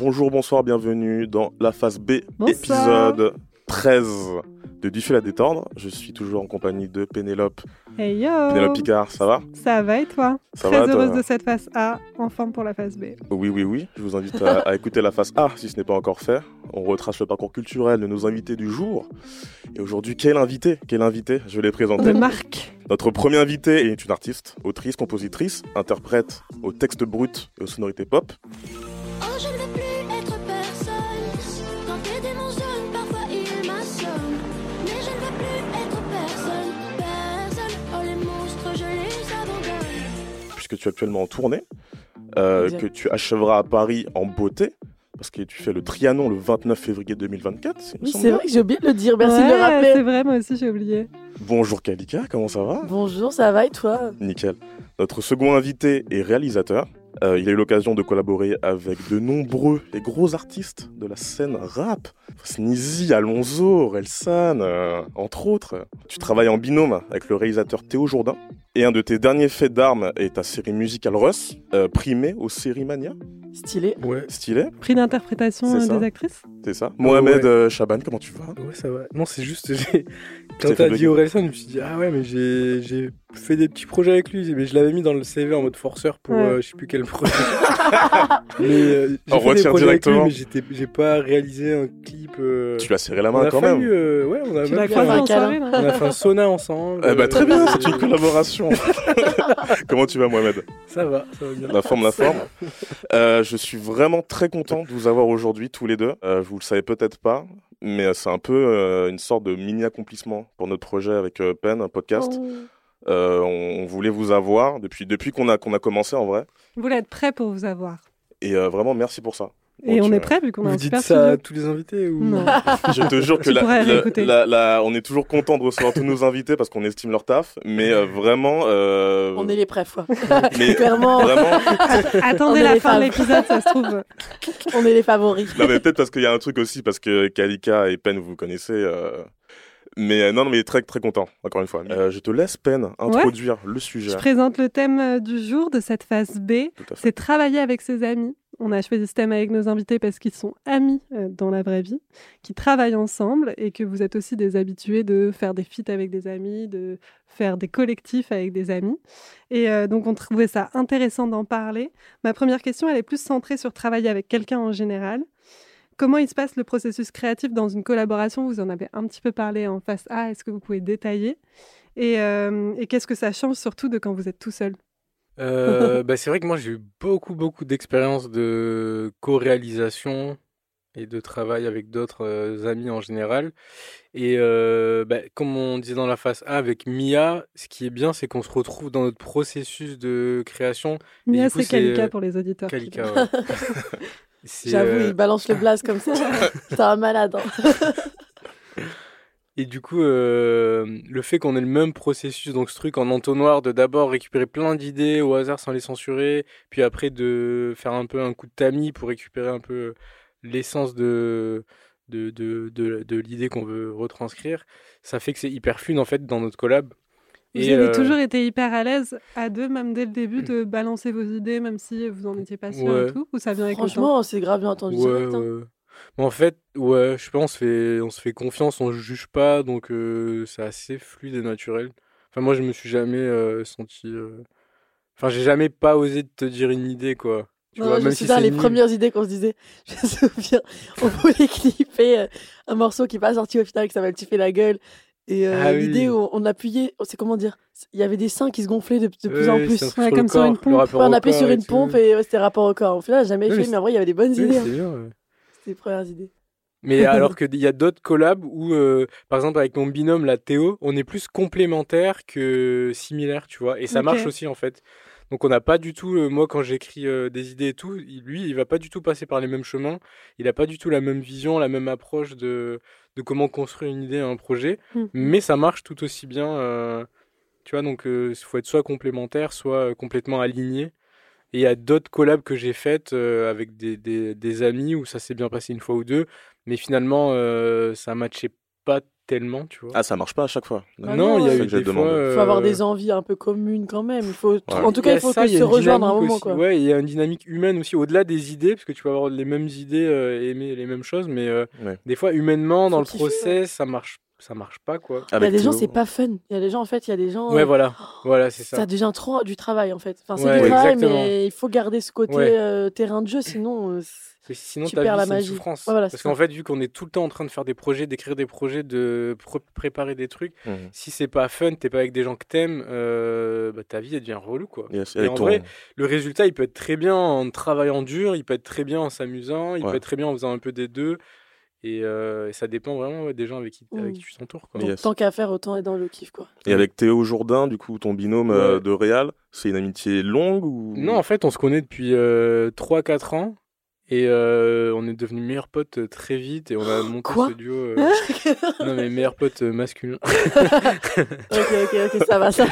Bonjour, bonsoir, bienvenue dans la phase B, épisode 13 de Du fil à détendre. Je suis toujours en compagnie de Pénélope. Hey yo Pénélope Picard, ça va Ça va et toi Ça Très va, heureuse de cette phase A, enfin pour la phase B. Oui, oui, oui. Je vous invite à, à écouter la phase A si ce n'est pas encore fait. On retrace le parcours culturel de nos invités du jour. Et aujourd'hui, quel invité Quel invité? Je vais les De. Marc. Notre premier invité est une artiste, autrice, compositrice, interprète aux textes bruts et aux sonorités pop. Oh, je ne veux plus puisque tu es actuellement en tournée, euh, que tu achèveras à Paris en beauté, parce que tu fais le Trianon le 29 février 2024. il me Oui, semble c'est vrai que j'ai oublié de le dire. Merci de le rappeler. C'est vrai, moi aussi j'ai oublié. Bonjour Kalika, comment ça va Bonjour, ça va et toi Nickel. Notre second invité est réalisateur. Euh, il a eu l'occasion de collaborer avec de nombreux et gros artistes de la scène rap. Sneezy, Alonso, Relsan, euh, entre autres. Tu travailles en binôme avec le réalisateur Théo Jourdain. Et un de tes derniers faits d'armes est ta série musicale Russ, euh, primée au Série Mania. Stylé. Ouais, Stylé, Prix d'interprétation euh, des actrices? Ça. Mohamed ouais. euh, Chaban, comment tu vas? Ouais, ça va. Non, c'est juste, quand t'as dit. Orelsan, je me suis dit, ah ouais, mais j'ai j'ai fait des petits projets avec lui, mais je l'avais mis dans le CV en mode forceur pour Ouais. euh, je sais plus quel projet. mais euh, j'ai fait des retire projets avec lui, directement. mais j'ai pas réalisé un clip. euh, Tu lui as serré la main a quand même. euh, ouais, on a, Tu même l'as fait un un- en câlin. soirée là on a fait un sauna ensemble. Eh bah, très bien, euh, c'est une collaboration. Comment tu vas, Mohamed? Ça va, ça va bien. La forme, la forme. Je suis vraiment très content de vous avoir aujourd'hui tous les deux. Euh, vous le savez peut-être pas, mais euh, c'est un peu euh, une sorte de mini accomplissement pour notre projet avec euh, Pen, un podcast. Oh. Euh, on, on voulait vous avoir depuis depuis qu'on a qu'on a commencé en vrai. Vous voulez être prêt pour vous avoir. Et vraiment merci pour ça. Et Donc, on est prêt vu qu'on a Vous un dites super ça à tous les invités ou... Non. Je te jure que la, pourrais la- réécouter. la- la- on est toujours content de recevoir tous nos invités parce qu'on estime leur taf, mais euh, vraiment. euh, On est les prefs, quoi. mais Clairement, vraiment. Attendez On la fin de l'épisode, ça se trouve. on est les favoris. Non, mais peut-être parce qu'il y a un truc aussi, parce que Kalika et Pen, vous connaissez. euh, Mais euh, non, non, mais très, très content, encore une fois. Euh, je te laisse, Pen, introduire le sujet. Je présente le thème du jour de cette phase B. C'est travailler avec ses amis. On a choisi ce thème avec nos invités parce qu'ils sont amis euh, dans la vraie vie, qui travaillent ensemble et que vous êtes aussi des habitués de faire des feats avec des amis, de faire des collectifs avec des amis. Et euh, donc on trouvait ça intéressant d'en parler. Ma première question, elle est plus centrée sur travailler avec quelqu'un en général. Comment il se passe le processus créatif dans une collaboration? Vous en avez un petit peu parlé en face A. Est-ce que vous pouvez détailler? Et, euh, et qu'est-ce que ça change surtout de quand vous êtes tout seul? Euh, bah, c'est vrai que moi j'ai eu beaucoup beaucoup d'expérience de co-réalisation et de travail avec d'autres euh, amis en général. Et euh, bah, comme on disait dans la phase A avec Mia, ce qui est bien c'est qu'on se retrouve dans notre processus de création. Mia, c'est c'est, Kalika pour les auditeurs. Kalika, ouais. C'est, J'avoue, euh, il balance le blaze comme ça. T'es un malade. hein. Et du coup, euh, le fait qu'on ait le même processus, donc ce truc en entonnoir, de d'abord récupérer plein d'idées au hasard sans les censurer, puis après de faire un peu un coup de tamis pour récupérer un peu l'essence de, de, de, de, de l'idée qu'on veut retranscrire, ça fait que c'est hyper fun en fait dans notre collab. Vous Et, avez euh, toujours été hyper à l'aise à deux, même dès le début, de balancer vos idées, même si vous en étiez pas sûr et tout Ou ça vient avec Franchement, c'est grave bien entendu. Ouais, direct, hein. ouais. Mais en fait, ouais, je sais pas, on se fait, on se fait confiance, on juge pas, donc euh, c'est assez fluide et naturel. Enfin, moi, je me suis jamais euh, senti. euh, Enfin, j'ai jamais pas osé te dire une idée, quoi. Tu Non, vois, je me même si souviens c'est les nul. premières idées qu'on se disait. Je me souviens, on voulait clipper euh, un morceau qui n'est pas sorti au final qui s'appelle Tu fais la gueule. Et euh, Ah oui. l'idée où on appuyait, c'est comment dire Il y avait des seins qui se gonflaient de, de plus en plus. truc Ouais, sur comme une corps, pompe. Ouais, on appuyait sur corps une pompe et ouais, c'était rapport au corps. Au final, jamais Ouais, fait, mais mais en vrai, il y avait des bonnes Oui, idées. hein. bien, les premières idées. Mais alors qu'il y a d'autres collabs où, euh, par exemple, avec mon binôme, la Théo, on est plus complémentaires que similaires, tu vois. Et ça marche aussi, en fait. Donc, on n'a pas du tout, euh, moi, quand j'écris euh, des idées et tout, lui, il va pas du tout passer par les mêmes chemins. Il a pas du tout la même vision, la même approche de, de comment construire une idée, un projet. Mhm. Mais ça marche tout aussi bien. euh, tu vois, donc, il faut être soit complémentaire, soit complètement aligné. Et il y a d'autres collabs que j'ai faites euh, avec des, des, des amis où ça s'est bien passé une fois ou deux, mais finalement euh, ça matchait pas tellement, tu vois. Ah, ça marche pas à chaque fois. Ah non, il y a eu des fois. Il faut avoir euh, des envies un peu communes quand même. Il faut, Ouais. En tout cas, il faut ça, que se rejoindre à un moment. aussi. Quoi. Ouais, il y a une dynamique humaine aussi, au-delà des idées, parce que tu peux avoir les mêmes idées euh, et aimer les mêmes choses, mais euh, Ouais. des fois, humainement, dans le process, ça marche, ça marche pas, quoi. Il y a des gens, c'est pas fun. Il y a des gens, en fait, il y a des gens. Ouais, euh, voilà, voilà, c'est ça. ça devient trop du travail, en fait. Enfin, c'est Ouais, du travail, exactement. mais il faut garder ce côté Ouais. euh, terrain de jeu, sinon. euh, sinon, tu ta perds vie, la c'est une magie. souffrance. Ouais, voilà, Parce c'est qu'en fait, vu qu'on est tout le temps en train de faire des projets, d'écrire des projets, de pr- préparer des trucs, Mhm. si c'est pas fun, t'es pas avec des gens que t'aimes, euh, bah, ta vie, elle devient relou, quoi. Yes, Et en ton- vrai, le résultat, il peut être très bien en travaillant dur, il peut être très bien en s'amusant, il Ouais. peut être très bien en faisant un peu des deux. Et, euh, et ça dépend vraiment ouais, des gens avec qui, avec Mm. qui tu t'entoures. quoi. donc, Yes. Tant qu'à faire, autant être dans le kiff, quoi. Et avec Théo Jourdain, du coup, ton binôme euh, de Réal, c'est une amitié longue ou? Non, en fait, on se connaît depuis 3-4 ans. Et euh, on est devenus meilleurs potes euh, très vite. Et on a monté Quoi? ce duo. euh, non, mais meilleurs potes euh, masculins. ok, ok, ok, ça va, ça.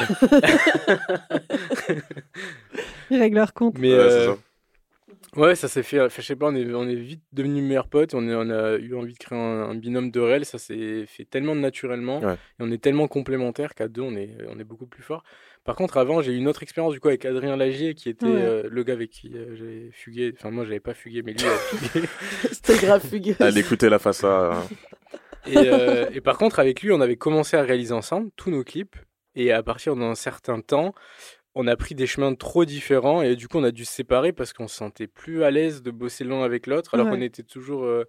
Ils règlent leur compte. Mais Ouais, c'est euh, ça. Ouais, ça s'est fait. je sais pas, on est, on est vite devenus meilleurs potes. On, est, on a eu envie de créer un, un binôme de réel. Ça s'est fait tellement naturellement. Ouais. Et on est tellement complémentaires qu'à deux, on est, on est beaucoup plus fort. Par contre, avant, j'ai eu une autre expérience du coup avec Adrien Lagier, qui était Ouais. euh, le gars avec qui euh, j'ai fugué. Enfin, moi, j'avais pas fugué, mais lui a fugué. C'était grave fugueux. Allez écouter la. Et, euh, et par contre, avec lui, on avait commencé à réaliser ensemble tous nos clips. Et à partir d'un certain temps, on a pris des chemins trop différents. Et du coup, on a dû se séparer parce qu'on se sentait plus à l'aise de bosser l'un avec l'autre. Alors Ouais. qu'on était toujours euh,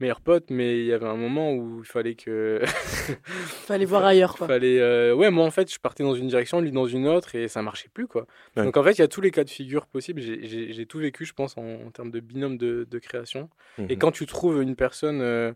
meilleurs potes. Mais il y avait un moment où il fallait que. Fallait voir ailleurs, quoi. fallait, euh, Ouais, moi, en fait, je partais dans une direction, lui dans une autre. Et ça marchait plus, quoi. Ouais. Donc, en fait, il y a tous les cas de figure possibles. J'ai- tout vécu, je pense, en, en termes de binôme de, de création. Et Mhm. quand tu trouves une personne euh,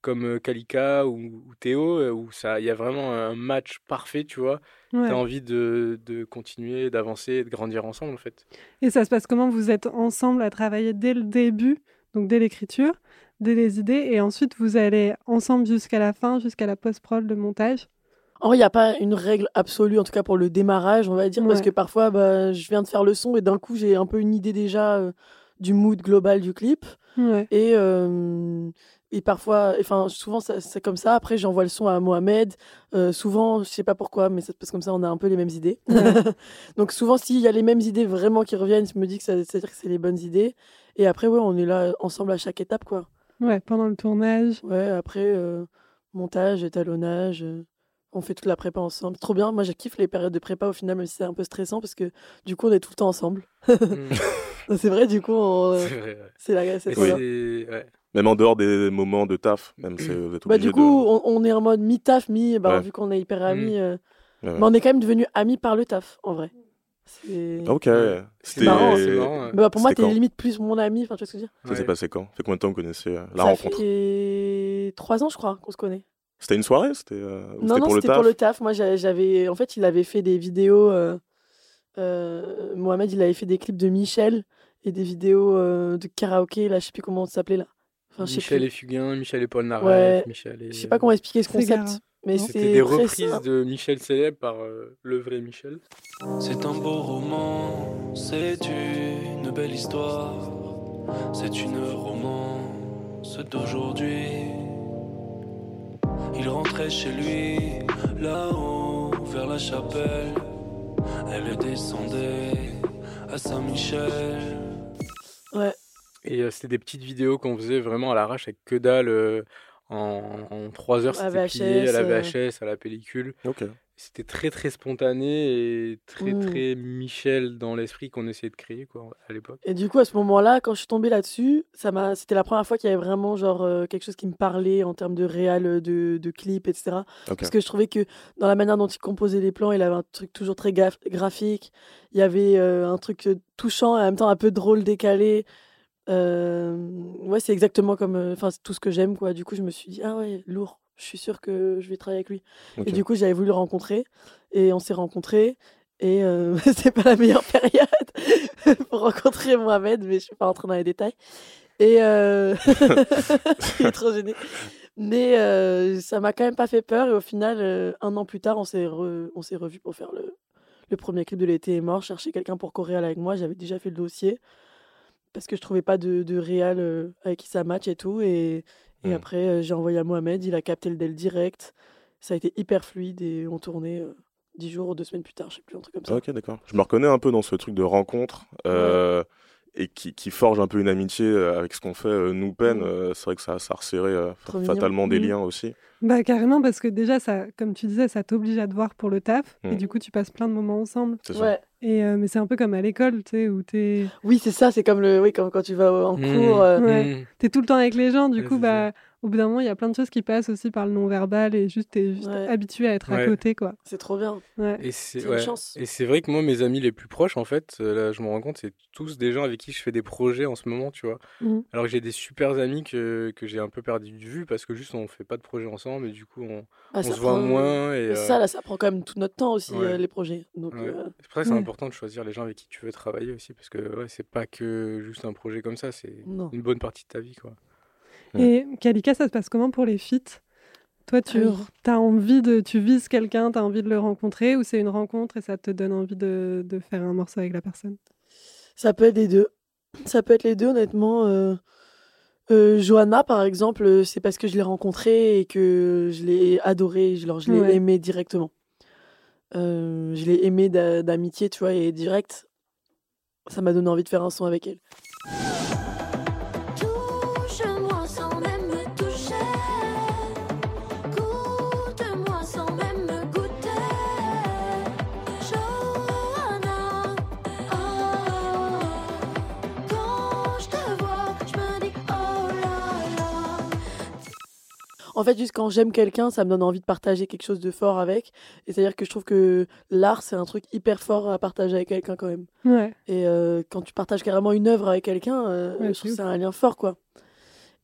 comme Kalika ou, ou Théo, où ça, il y a vraiment un match parfait, tu vois, Ouais. t'as envie de, de continuer, d'avancer, de grandir ensemble, en fait. Et ça se passe comment? Vous êtes ensemble à travailler dès le début, donc dès l'écriture, dès les idées, et ensuite vous allez ensemble jusqu'à la fin, jusqu'à la post-prod, le montage? En vrai, il n'y a pas une règle absolue, en tout cas pour le démarrage, on va dire, parce que parfois, bah, je viens de faire le son et d'un coup, j'ai un peu une idée déjà euh, du mood global du clip. Ouais. Et, euh, et parfois, enfin, souvent, ça- c'est comme ça. Après, j'envoie le son à Mohamed. Euh, souvent, je sais pas pourquoi, mais ça se passe comme ça, on a un peu les mêmes idées. Donc, souvent, s'il y a les mêmes idées vraiment qui reviennent, je me dis que ça- c'est-à-dire que c'est les bonnes idées. Et après, ouais, on est là ensemble à chaque étape, quoi. Ouais, pendant le tournage. Ouais, après, euh, montage, étalonnage, euh, on fait toute la prépa ensemble. Trop bien, moi je kiffe les périodes de prépa au final, même si c'est un peu stressant, parce que du coup on est tout le temps ensemble. Mm. C'est vrai, du coup, on- c'est c'est la c'est Même en dehors des moments de taf, même c'est vous êtes Bah, du coup, on, on est en mode mi-taf, mi, bah, Ouais. vu qu'on est hyper amis. euh, de. Ouais. Mais on est quand même devenus amis par le taf, en vrai. Ok. Ouais. C'était. marrant, c'est marrant, ouais. Bah, pour moi, t'es limite plus mon ami, enfin, tu vois ce que je veux dire Ça s'est Ouais. passé quand? Ça fait combien de temps que vous connaissez euh, la Ça rencontre? fait trois ans, je crois, qu'on se connaît. C'était une soirée C'était euh, Non, c'était non, c'était pour le taf. Moi, j'a- j'avais. En fait, il avait fait des vidéos. euh, euh, Mohamed, il avait fait des clips de Michel et des vidéos euh, de karaoké. Là, je sais plus comment ça s'appelait là. Enfin, Michel plus. et Fugain, Michel et Paul Naref, Ouais. Michel et... Je sais pas comment expliquer ce C'est concept, mais C'était des reprises simple. de Michel célèbre par euh, le vrai Michel. C'est un beau roman, c'est une belle histoire, c'est une romance d'aujourd'hui. Il rentrait chez lui, là-haut, vers la chapelle. Elle descendait à Saint-Michel. Ouais. Et euh, c'était des petites vidéos qu'on faisait vraiment à l'arrache avec que dalle. euh, en, en 3 heures, À c'était plié à la VHS. VHS, à la pellicule. Ok. C'était très très spontané et très Mm. très Michel dans l'esprit qu'on essayait de créer quoi, à l'époque. Et du coup, à ce moment-là, quand je suis tombée là-dessus, ça m'a, c'était la première fois qu'il y avait vraiment genre euh, quelque chose qui me parlait en termes de euh, de, de clip, etc. Ok. Parce que je trouvais que dans la manière dont il composait les plans, il avait un truc toujours très gaf- graphique. Il y avait euh, un truc euh, touchant et en même temps un peu drôle, décalé. Euh, ouais, c'est exactement comme, euh, enfin, c'est tout ce que j'aime, quoi. Du coup, je me suis dit, ah ouais, lourd. Je suis sûre que je vais travailler avec lui. Et du coup, j'avais voulu le rencontrer. Et on s'est rencontrés. Et euh, c'est pas la meilleure période pour rencontrer Mohamed, mais je suis pas rentrée dans les détails. Et euh... il est trop gêné. Mais euh, ça m'a quand même pas fait peur. Et au final, euh, un an plus tard, on s'est re- on s'est revus pour faire le, le premier clip de l'été est mort. Chercher quelqu'un pour choréal avec moi. J'avais déjà fait le dossier parce que je trouvais pas de, de réal euh, avec qui ça match et tout. Et, Et Mm. après, euh, j'ai envoyé à Mohamed, il a capté le DEL direct. Ça a été hyper fluide et on tournait euh, dix jours ou deux semaines plus tard, je sais plus, un truc comme ça. Ok, d'accord. Je me reconnais un peu dans ce truc de rencontre et qui, qui forge un peu une amitié avec ce qu'on fait, nous, peine. Mm. Euh, c'est vrai que ça, ça a resserré Trop mignon. fatalement des Mm. liens aussi. Bah carrément parce que déjà ça, comme tu disais, ça t'oblige à te voir pour le taf et Mm. du coup tu passes plein de moments ensemble. C'est ça. Ouais. Et euh, mais c'est un peu comme à l'école, tu sais, où t'es Oui, c'est ça, c'est comme, le, oui, comme quand tu vas en Mm. cours. euh, Ouais. Mm. t'es tout le temps avec les gens. Du Ouais, coup, bah au bout d'un moment, il y a plein de choses qui passent aussi par le non-verbal et juste t'es juste Ouais. habitué à être à côté, quoi. C'est trop bien. Ouais. Et c'est une chance. Et c'est vrai que moi, mes amis les plus proches, en fait, euh, là, je me rends compte, c'est tous des gens avec qui je fais des projets en ce moment, tu vois. Mhm. Alors que j'ai des super amis que, que j'ai un peu perdu de vue parce que juste on fait pas de projet ensemble et du coup on, Ah, on se voit prend- moins. Et, euh, Ça, là, ça prend quand même tout notre temps aussi, Ouais. euh, les projets. Donc, Ouais. euh, C'est pour ça que c'est Ouais. important de choisir les gens avec qui tu veux travailler aussi parce que ouais, c'est pas que juste un projet comme ça, c'est une bonne partie de ta vie, quoi. Et Kalika, ça se passe comment pour les feats? Toi, tu Ah oui. as envie de, tu vises quelqu'un, tu as envie de le rencontrer ou c'est une rencontre et ça te donne envie de, de faire un morceau avec la personne? Ça peut être les deux. Ça peut être les deux, honnêtement. Euh, euh, Johanna, par exemple, euh, c'est parce que je l'ai rencontrée et que je l'ai adorée, je l'ai Ouais. aimée directement. Euh, je l'ai aimée d'a- d'amitié, tu vois, et direct, ça m'a donné envie de faire un son avec elle. En fait, juste quand j'aime quelqu'un, ça me donne envie de partager quelque chose de fort avec. Et c'est-à-dire que je trouve que l'art, c'est un truc hyper fort à partager avec quelqu'un quand même. Ouais. Et euh, quand tu partages carrément une œuvre avec quelqu'un, euh, Ouais, je c'est trouve que c'est un lien fort, quoi.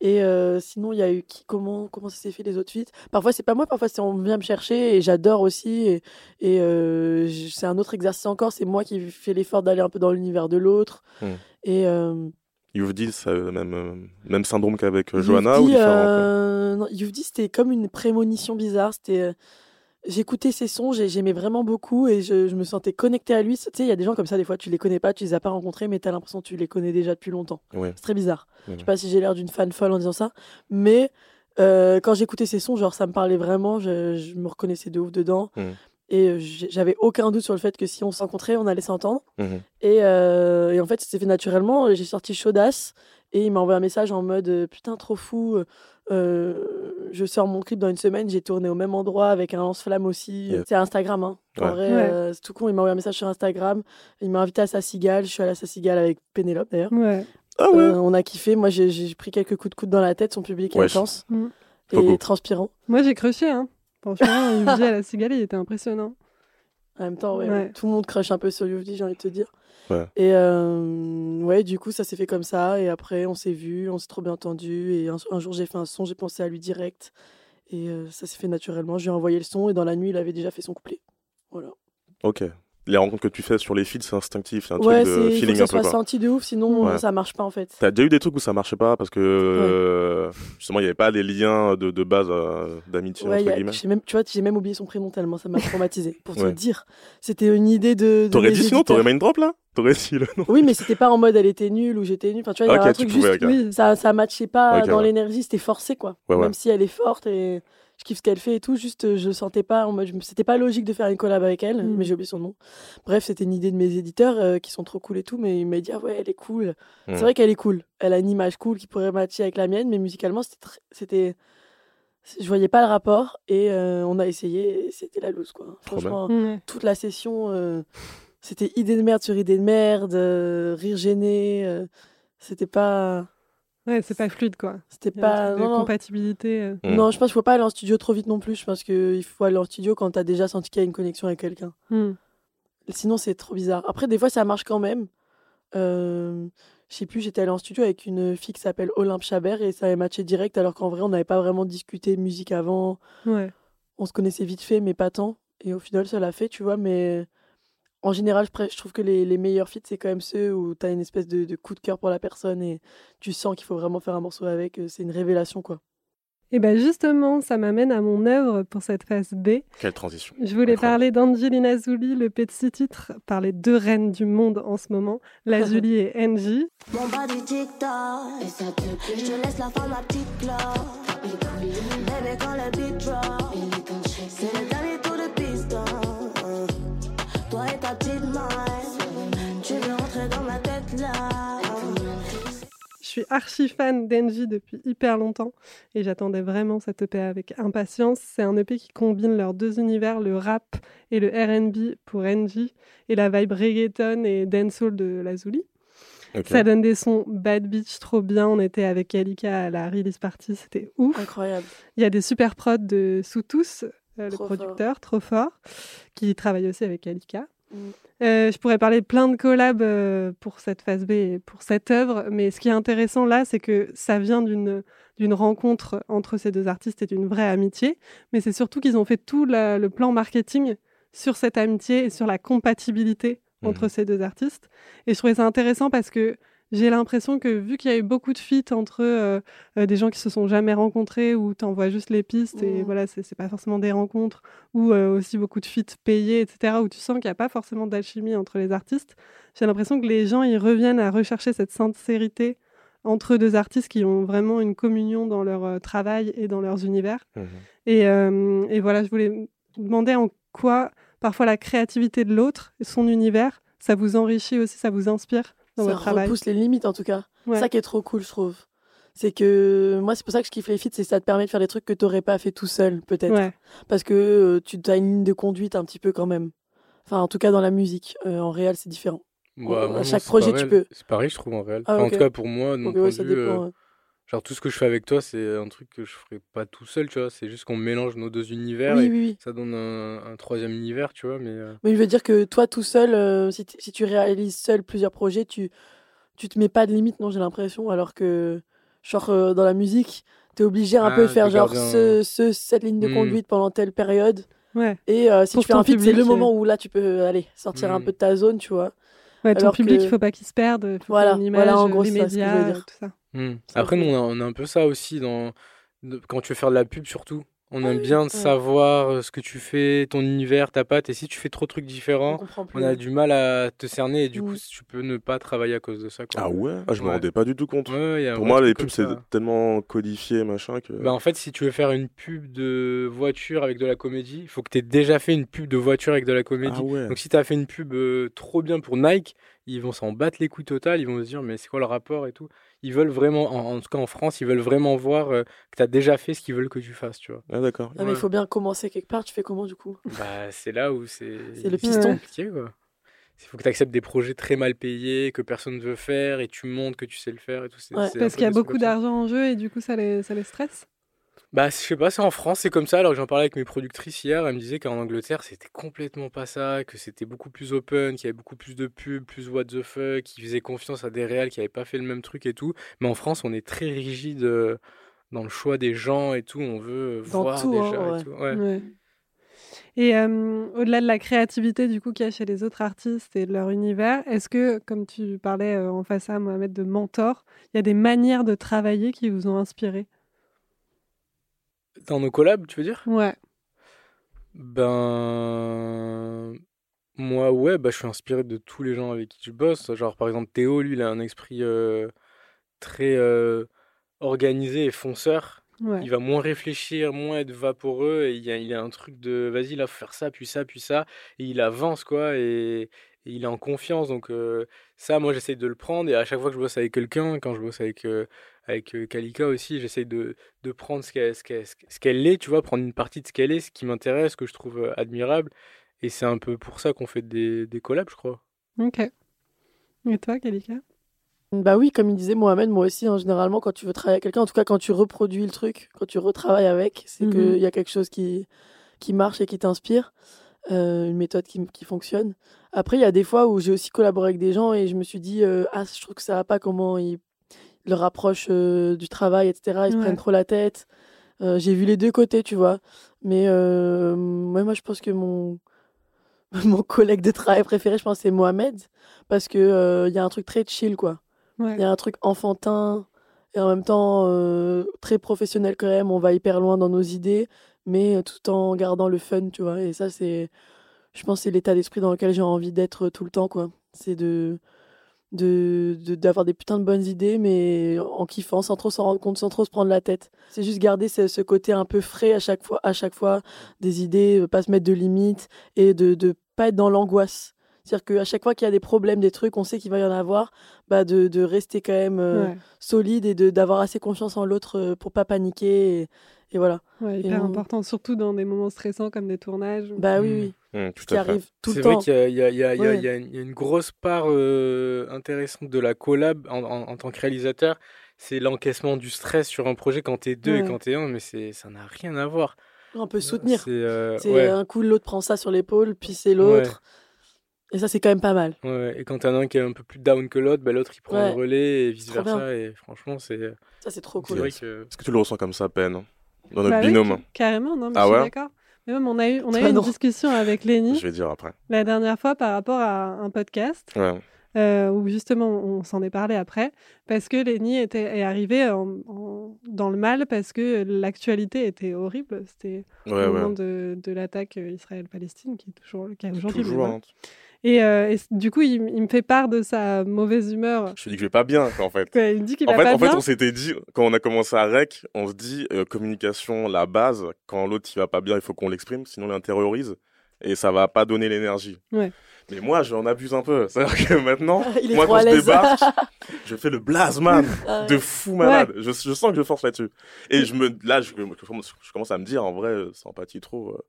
Et euh, sinon, il y a eu qui, comment, comment ça s'est fait les autres feats? Parfois, c'est pas moi, parfois, c'est on vient me chercher et j'adore aussi. Et, euh, c'est un autre exercice encore, c'est moi qui fais l'effort d'aller un peu dans l'univers de l'autre. Mm. Et euh, You've dit, ça le même, euh, même syndrome qu'avec euh, Johanna ou Dit, différent euh, non, c'était comme une prémonition bizarre. C'était, euh, j'écoutais ses sons, j'ai- j'aimais vraiment beaucoup et je, je me sentais connectée à lui. Tu sais, il y a des gens comme ça, des fois, tu les connais pas, tu les as pas rencontrés, mais tu as l'impression que tu les connais déjà depuis longtemps. Ouais. C'est très bizarre. Ouais. Je sais pas si j'ai l'air d'une fan folle en disant ça, mais euh, quand j'écoutais ses sons, genre, ça me parlait vraiment, je, je me reconnaissais de ouf dedans. Mm. Et euh, j'avais aucun doute sur le fait que si on se rencontrait, on allait s'entendre. Mhm. Et, euh, et en fait, ça s'est fait naturellement. J'ai sorti Chaudasse et il m'a envoyé un message en mode euh, Putain, trop fou. euh, je sors mon clip dans une semaine. J'ai tourné au même endroit avec un lance-flamme aussi. C'est Instagram. Hein. En Ouais. vrai, Ouais. euh, c'est tout con. Il m'a envoyé un message sur Instagram. Il m'a invité à sa cigale. Je suis allée à sa cigale avec Pénélope d'ailleurs. Ouais. Ah ouais Euh, on a kiffé. Moi, j'ai pris quelques coups de coude dans la tête. Son public est intense Mm. et Pogo. Moi, transpirant. j'ai crushé, hein. Franchement, Yuji à la cigale, il était impressionnant. En même temps, ouais, Ouais. tout le monde crush un peu sur Youvdi, j'ai envie de te dire. Ouais. Et euh, ouais, du coup, ça s'est fait comme ça. Et après, on s'est vu, on s'est trop bien entendu. Et un, un jour, j'ai fait un son, j'ai pensé à lui direct. Et euh, ça s'est fait naturellement. Je lui ai envoyé le son et dans la nuit, il avait déjà fait son couplet. Voilà. Ok. Les rencontres que tu fais sur les feeds, c'est instinctif, c'est un ouais, truc de il faut que feeling ça un peu. soit Quoi. senti de ouf, sinon Ouais. ça marche pas en fait. T'as déjà eu des trucs où ça marchait pas parce que euh, justement il n'y avait pas des liens de, de base euh, d'amitié Ouais, y entre a- guillemets. même, tu vois, j'ai même oublié son prénom tellement ça m'a traumatisé. Pour te dire, c'était une idée de. de T'aurais dit sinon, t'aurais main drop là T'aurais dit le nom Oui, mais c'était pas en mode elle était nulle ou j'étais nulle. Enfin, tu vois, il y Ok, a un tu truc pouvais, juste. Oui. ça ça matchait pas dans ouais. l'énergie c'était forcé quoi Ouais, ouais. même si elle est forte et je kiffe ce qu'elle fait et tout juste euh, je sentais pas en mode c'était pas logique de faire une collab avec elle Mm. mais j'ai oublié son nom. Bref c'était une idée de mes éditeurs euh, qui sont trop cool et tout mais il m'a dit ah ouais elle est cool. Mm. c'est vrai qu'elle est cool. Elle a une image cool qui pourrait matcher avec la mienne mais musicalement c'était je voyais pas le rapport et euh, on a essayé et c'était la loose quoi. Franchement toute la session euh, c'était idée de merde sur idée de merde euh, rire gêné euh, c'était pas Ouais, c'est pas fluide, quoi. c'était pas de non, non. compatibilité. euh. Mm. Non, je pense qu'il faut pas aller en studio trop vite non plus. Je pense qu'il faut aller en studio quand tu as déjà senti qu'il y a une connexion avec quelqu'un. Hmm. Sinon, c'est trop bizarre. Après, des fois, ça marche quand même. Euh, je sais plus, j'étais allée en studio avec une fille qui s'appelle Olympe Chabert et ça avait matché direct alors qu'en vrai, on n'avait pas vraiment discuté musique avant. Ouais. On se connaissait vite fait, mais pas tant. Et au final, ça l'a fait, tu vois. Mais en général, je, trouve que les, les meilleurs feats, c'est quand même ceux où tu as une espèce de, de coup de cœur pour la personne et tu sens qu'il faut vraiment faire un morceau avec. euh, C'est une révélation, quoi. Et bien justement, ça m'amène à mon œuvre pour cette phase B. Quelle transition. Je voulais Incroyable. parler d'Angelina Jolie, le petit titre par les deux reines du monde en ce moment, Lazuli et Angie. Mon bas du TikTok. Et ça te plaît. Je te laisse la fin, ma petite. Bébé, quand le beat drop. C'est le dernier suis archi fan d'Engie depuis hyper longtemps et j'attendais vraiment cette EP avec impatience. C'est un EP qui combine leurs deux univers, le rap et le RB pour Engie et la vibe reggaeton et dancehall de Lazuli. Ok. Ça donne des sons bad beach trop bien. On était avec Kalika à la release party, c'était ouf. Incroyable. Il y a des super prods de Soutous, euh, le producteur, trop fort, qui travaille aussi avec Kalika. Euh, je pourrais parler de plein de collabs euh, pour cette phase B et pour cette œuvre, mais ce qui est intéressant là, c'est que ça vient d'une d'une rencontre entre ces deux artistes et d'une vraie amitié, mais c'est surtout qu'ils ont fait tout la- le plan marketing sur cette amitié et sur la compatibilité entre Mhm. ces deux artistes. Et je trouvais ça intéressant parce que j'ai l'impression que vu qu'il y a eu beaucoup de feats entre euh, euh, des gens qui se sont jamais rencontrés ou t'envoies juste les pistes et Mhm. voilà, c'est pas forcément des rencontres ou euh, aussi beaucoup de feats payés, etc., où tu sens qu'il n'y a pas forcément d'alchimie entre les artistes. J'ai l'impression que les gens, ils reviennent à rechercher cette sincérité entre deux artistes qui ont vraiment une communion dans leur travail et dans leurs univers. Mhm. Et, et voilà, je voulais vous demander en quoi parfois la créativité de l'autre, son univers, ça vous enrichit aussi, ça vous inspire? Dans ça votre travail. repousse les limites en tout cas. Ouais. C'est ça qui est trop cool, je trouve. C'est que moi, c'est pour ça que je kiffe les feats, c'est que ça te permet de faire des trucs que t'aurais pas fait tout seul, peut-être. Ouais. Parce que euh, tu as une ligne de conduite un petit peu quand même. Enfin, en tout cas, dans la musique. Euh, en réel, c'est différent. Bah, à moi, chaque projet, tu peux. C'est pareil, je trouve en réel. Ah, Enfin, En tout cas, pour moi, de mon Donc, point ouais, de ça vue, dépend. euh, ouais. Genre tout ce que je fais avec toi, c'est un truc que je ferais pas tout seul, tu vois. C'est juste qu'on mélange nos deux univers Oui, et oui, oui. ça donne un, un troisième univers, tu vois. Mais euh, Mais je veux dire que toi, tout seul, euh, si, tu réalises seul plusieurs projets, tu, tu te mets pas de limite, non, j'ai l'impression. Alors que, genre, euh, dans la musique, t'es obligé un Ah, peu de faire de genre ce, ce- cette ligne de Hmm. conduite pendant telle période. Ouais. Et euh, si Pour tu fais un feat, c'est le moment où là, tu peux aller sortir un Hmm. peu de ta zone, tu vois. Ouais, ton Alors public, que- il faut pas qu'il se perde. Il faut Voilà, image, voilà, en gros, les c'est ça, ce que je veux médias, dire. tout ça. hmm. Ça après, nous, on a, on a un peu ça aussi dans quand tu veux faire de la pub, surtout. On aime bien de savoir euh, ce que tu fais, ton univers, ta patte. Et si tu fais trop de trucs On différents, on a du mal à te cerner et du coup, Mm. tu peux ne pas travailler à cause de ça. Quoi. Ah ouais? Ah, je me Ouais. rendais pas du tout compte. Ouais, Pour moi, les pubs, c'est tellement codifié, machin, que. Bah, en fait, si tu veux faire une pub de voiture avec de la comédie, il faut que tu aies déjà fait une pub de voiture avec de la comédie. ah ouais. Donc si tu as fait une pub euh, trop bien pour Nike, ils vont s'en battre les couilles total, ils vont se dire mais c'est quoi le rapport et tout? Ils veulent vraiment, en, en tout cas en France, ils veulent vraiment voir euh, que tu as déjà fait ce qu'ils veulent que tu fasses, tu vois. Ah d'accord. Ah, mais il Ouais. faut bien commencer quelque part. Tu fais comment, du coup? Bah c'est là où c'est... C'est le piston. compliqué, quoi. Il faut que tu acceptes des projets très mal payés, que personne ne veut faire, et tu montres que tu sais le faire et tout. Ouais. Parce qu'il y a beaucoup ça. d'argent en jeu et du coup, ça les, ça les stresse? Bah, je sais pas, c'est en France, c'est comme ça. Alors que j'en parlais avec mes productrices hier, elles me disaient qu'en Angleterre, c'était complètement pas ça, que c'était beaucoup plus open, qu'il y avait beaucoup plus de pubs, plus what the fuck, qu'ils faisaient confiance à des réals qui avaient pas fait le même truc et tout. Mais en France, on est très rigide euh, dans le choix des gens et tout. On veut Dans voir tout, déjà hein, et tout. Ouais. Ouais. Et euh, au-delà de la créativité du coup qu'il y a chez les autres artistes et de leur univers, est-ce que, comme tu parlais euh, en face à Mohamed de mentor, il y a des manières de travailler qui vous ont inspiré? Dans nos collabs, tu veux dire? Ouais. Ben. Moi, ouais, bah, je suis inspiré de tous les gens avec qui je bosse. Genre, par exemple, Théo, lui, il a un esprit euh, très euh, organisé et fonceur. ouais. Il va moins réfléchir, moins être vaporeux. Et il y a, il a un truc de vas-y, là, faut faire ça, puis ça, puis ça. Et il avance, quoi. Et, et il est en confiance. Donc, euh, ça, moi, j'essaye de le prendre. Et à chaque fois que je bosse avec quelqu'un, quand je bosse avec, avec Kalika aussi, j'essaye de, de prendre ce qu'elle ce qu'elle- ce qu'elle est, tu vois, prendre une partie de ce qu'elle est, ce qui m'intéresse, ce que je trouve admirable. Et c'est un peu pour ça qu'on fait des, des collabs, je crois. Ok. Et toi, Kalika? Bah oui, comme il disait Mohamed, moi aussi, hein, généralement, quand tu veux travailler avec quelqu'un, en tout cas quand tu reproduis le truc, quand tu retravailles avec, c'est Mhm. qu'il y a quelque chose qui, qui marche et qui t'inspire, euh, une méthode qui, qui fonctionne. Après, il y a des fois où j'ai aussi collaboré avec des gens et je me suis dit, euh, ah, je trouve que ça va pas comment ils le rapprochent euh, du travail, etc. Ils se prennent trop la tête. Euh, j'ai vu les deux côtés, tu vois. Mais euh, ouais, moi, je pense que mon, mon collègue de travail préféré, je pense, c'est Mohamed. Parce que euh, il y a un truc très chill, quoi. Ouais. Il y a un truc enfantin et en même temps très professionnel quand même. On va hyper loin dans nos idées, mais tout en gardant le fun, tu vois. Et ça, c'est, je pense, c'est l'état d'esprit dans lequel j'ai envie d'être tout le temps, quoi. C'est de de de- d'avoir des putains de bonnes idées, mais en kiffant, sans trop s'en rendre compte, sans trop se prendre la tête. C'est juste garder ce, ce côté un peu frais à chaque fois, à chaque fois, des idées, euh, pas se mettre de limites et de de pas être dans l'angoisse. C'est-à-dire qu'à chaque fois qu'il y a des problèmes, des trucs, on sait qu'il va y en avoir, bah de, de rester quand même euh, Ouais, solide et de d'avoir assez confiance en l'autre euh, pour pas paniquer. Et, et voilà. ouais, Et hyper on- important, surtout dans des moments stressants comme des tournages. ou- Bah oui, Mm. oui. Tout qui à arrive tout C'est le vrai temps. qu'il y a, il y a- y Ouais. y une, il y a une grosse part euh, intéressante de la collab en, en- en tant que réalisateur. C'est l'encaissement du stress sur un projet quand t'es deux et quand t'es un, mais c'est, ça n'a rien à voir. On peut soutenir. C'est, euh, C'est ouais, un coup, l'autre prend ça sur l'épaule, puis c'est l'autre. Et ça, c'est quand même pas mal. ouais. Et quand t'en as un qui est un peu plus down que l'autre, bah, l'autre il prend Ouais. le relais et vice Trop versa. Et franchement, c'est, Ça, c'est trop c'est cool. vrai que. Est-ce que tu le ressens comme ça, peine Dans notre Bah oui, binôme? Carrément, non, mais Ah je suis ouais? d'accord. Même, on a eu, on a eu une discussion avec Lénie Je vais dire après. la dernière fois par rapport à un podcast Ouais. euh, où justement on s'en est parlé après parce que Lénie était, est en- en- dans le mal parce que l'actualité était horrible. C'était Ouais, au moment de, de l'attaque euh, Israël-Palestine qui est toujours le cas aujourd'hui. Toujours. Et, euh, et du coup, il, me fait part de sa mauvaise humeur. Je te dis que je vais pas bien, en fait. Ouais, il me dit qu'il En va fait, pas en fait, bien. on s'était dit, quand on a commencé à rec, on se dit, euh, communication, la base, quand l'autre il va pas bien, il faut qu'on l'exprime, sinon il intériorise et ça va pas donner l'énergie. Ouais. Mais moi, j'en abuse un peu. C'est-à-dire que maintenant, Il est moi, quand je débarque, je fais le blazman Ah de fou malade. Je, je sens que je force là-dessus. Et je me, là, je, je commence- à me dire, en vrai, euh, sympathie trop, euh,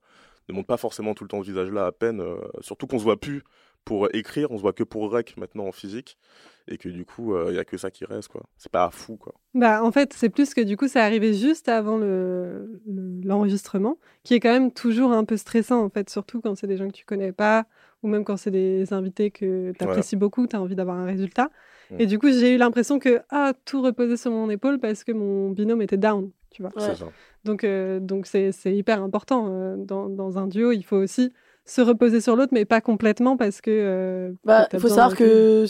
ne montre pas forcément tout le temps ce visage-là à peine, euh, surtout qu'on se voit plus pour écrire, on se voit que pour rec maintenant en physique, et que du coup, il y a que ça qui reste, quoi. C'est pas fou, quoi. Bah, en fait, c'est plus que du coup, ça arrivé juste avant le- le- l'enregistrement, qui est quand même toujours un peu stressant, en fait, surtout quand c'est des gens que tu connais pas, ou même quand c'est des invités que tu apprécies beaucoup, tu as envie d'avoir un résultat. Mm. Et du coup, j'ai eu l'impression que ah, tout reposait sur mon épaule parce que mon binôme était down, tu vois. Ouais. Ça. Donc, euh, donc c'est c'est hyper important. euh, dans, dans un duo, il faut aussi se reposer sur l'autre, mais pas complètement parce que. euh, Bah, faut savoir que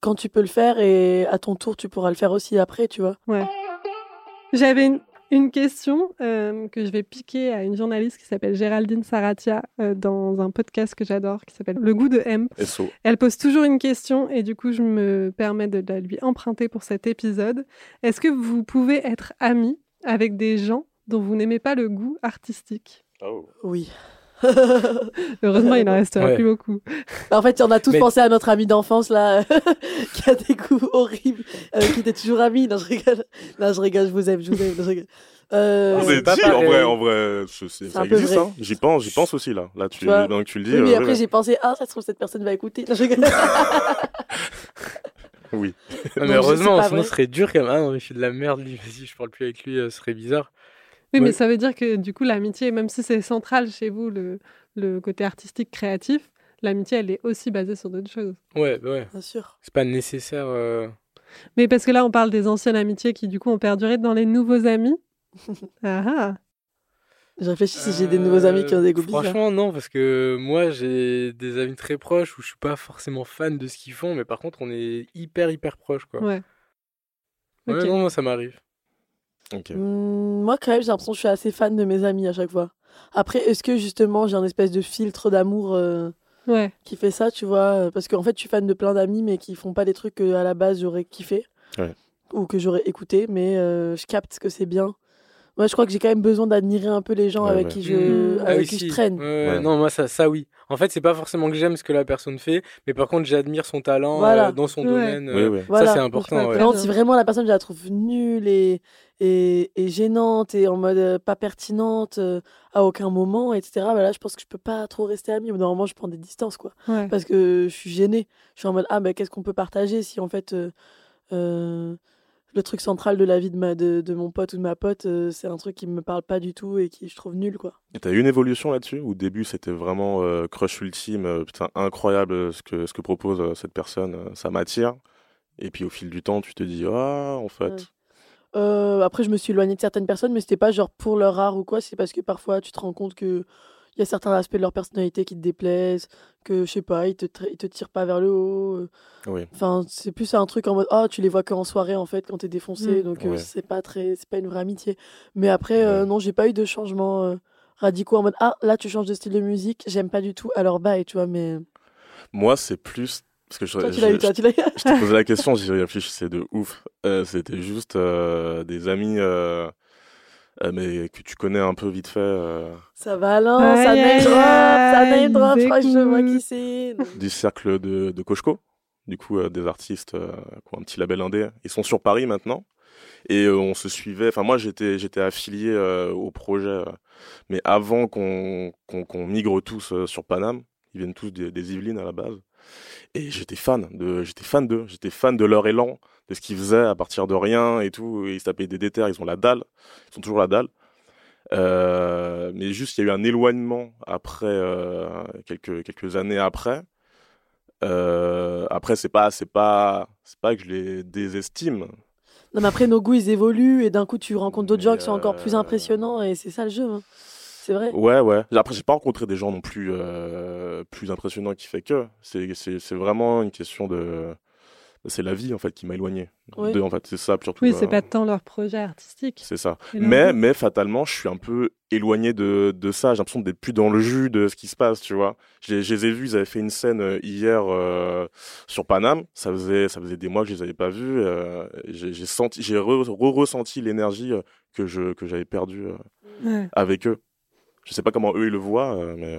quand tu peux le faire et à ton tour, tu pourras le faire aussi après, tu vois. J'avais une, une question euh, que je vais piquer à une journaliste qui s'appelle Géraldine Saratia euh, dans un podcast que j'adore qui s'appelle Le goût de M. SO. Elle pose toujours une question et du coup je me permets de la lui emprunter pour cet épisode. Est-ce que vous pouvez être amis avec des gens dont vous n'aimez pas le goût artistique? Oh. Oui. Heureusement, il en restera Ouais. plus beaucoup. Bah, en fait, on a tous Mais- pensé à notre ami d'enfance, là, qui a des goûts horribles, euh, qui était toujours ami. Non, je rigole. Non, je rigole, je vous aime, je vous aime. je rigole. Euh, pas dit, en vrai, en vrai, je sais, C'est ça un peu existe, vrai. hein. J'y pense, j'y pense aussi, là. Là, tu, Tu vois maintenant que tu le dis. oui, mais euh, après, ouais, j'ai pensé, ah, ça se trouve, cette personne va écouter. Non, je rigole. Oui. Non, mais heureusement, sinon ce serait dur quand même. Ah non, mais je suis de la merde, lui, vas-y, je parle plus avec lui, euh, ce serait bizarre. Oui, mais ça veut dire que du coup, l'amitié, même si c'est central chez vous, le, le côté artistique, créatif, l'amitié, elle est aussi basée sur d'autres choses. Ouais, bah ouais. Bien sûr. C'est pas nécessaire. euh, Mais parce que là, on parle des anciennes amitiés qui, du coup, ont perduré dans les nouveaux amis. ah ah. Je réfléchis si j'ai des nouveaux amis qui ont des goûts Euh, bizarres. Franchement, non, parce que moi, j'ai des amis très proches où je suis pas forcément fan de ce qu'ils font, mais par contre, on est hyper, hyper proches, quoi. Ouais. Ouais, non, moi, ça m'arrive. Hmm, moi, quand même, j'ai l'impression que je suis assez fan de mes amis à chaque fois. Après, est-ce que justement, j'ai un espèce de filtre d'amour euh, Ouais. qui fait ça, tu vois? Parce qu'en fait, je suis fan de plein d'amis, mais qui font pas des trucs que à la base j'aurais kiffé Ouais. ou que j'aurais écouté, mais euh, je capte que c'est bien. Moi, je crois que j'ai quand même besoin d'admirer un peu les gens Ouais, avec ouais. qui je, Mmh. Ah avec oui, qui si. je traîne. Ouais. Non, moi, ça, ça, oui. En fait, c'est pas forcément que j'aime ce que la personne fait, mais par contre, j'admire son talent Voilà. euh, dans son Ouais. domaine. Euh. Voilà. Ça, c'est important. Par contre, si vraiment la personne, je la trouve nulle et, et, et gênante et en mode euh, pas pertinente euh, à aucun moment, etc., bah là, je pense que je peux pas trop rester amie. Normalement, je prends des distances, quoi. Ouais. Parce que je suis gênée. Je suis en mode, ah, ben, qu'est-ce qu'on peut partager si en fait euh, euh, le truc central de la vie de, ma, de, de mon pote ou de ma pote, euh, c'est un truc qui me parle pas du tout et qui je trouve nul, quoi. Et t'as eu une évolution là-dessus Au début, c'était vraiment euh, crush ultime, euh, putain, incroyable ce que, ce que propose cette personne, ça m'attire. Et puis au fil du temps, tu te dis, ah, en fait. Ouais. Après, je me suis éloignée de certaines personnes, mais c'était pas genre pour leur art ou quoi, c'est parce que parfois tu te rends compte que il y a certains aspects de leur personnalité qui te déplaisent, que je sais pas, ils te, ils te tirent pas vers le haut. euh. Oui. Enfin, c'est plus un truc en mode, ah, tu les vois qu'en soirée en fait, quand t'es défoncé, Mm. donc euh, Ouais. c'est pas très, c'est pas une vraie amitié. Mais après, euh, Ouais. non, j'ai pas eu de changement euh, radicaux en mode, ah, là tu changes de style de musique, j'aime pas du tout, alors bye, tu vois, mais. Moi, c'est plus. Parce que je, Toi, tu l'as eu, toi, tu l'as eu. je t'ai posé la question, j'y réfléchissais de ouf. Euh, C'était juste euh, des amis, euh, euh, mais que tu connais un peu vite fait, euh, Ça va, Alain, Aïe, ça aïe, name drop, ça name drop, je crois que je vois qui c'est. du cercle de, de Koshko. Du coup, euh, des artistes euh, qui ont un petit label indé. Ils sont sur Paris maintenant. Et euh, on se suivait. Enfin, moi, j'étais, j'étais affilié euh, au projet. euh, mais avant qu'on, qu'on, qu'on migre tous euh, sur Paname, ils viennent tous des, des Yvelines à la base. Et j'étais fan de, j'étais fan d'eux. J'étais fan de leur élan, de ce qu'ils faisaient à partir de rien et tout. Ils se tapaient des déterres, ils ont la dalle. Ils sont toujours la dalle. Euh, mais juste, il y a eu un éloignement après, euh, quelques, quelques années après. Euh, après, c'est pas, c'est pas, c'est pas que je les désestime. Non, mais après, nos goûts, ils évoluent et d'un coup, tu rencontres d'autres gens qui sont encore plus impressionnants et c'est ça le jeu. hein. C'est vrai. Ouais, ouais. Après, j'ai pas rencontré des gens non plus plus impressionnants qui fait que. C'est, c'est, c'est vraiment une question de. C'est la vie en fait qui m'a éloigné. Oui. En fait, c'est ça surtout. Oui, c'est euh, pas tant leur projet artistique. C'est ça. Mais, mais fatalement, je suis un peu éloigné de, de ça. J'ai l'impression d'être plus dans le jus de ce qui se passe, tu vois. Je les je les ai vus, ils avaient fait une scène euh, hier euh, sur Paname. Ça faisait, ça faisait des mois que je les avais pas vus. euh, j'ai senti, j'ai re- re-ressenti l'énergie que je que j'avais perdue Ouais. avec eux. Je sais pas comment eux ils le voient, mais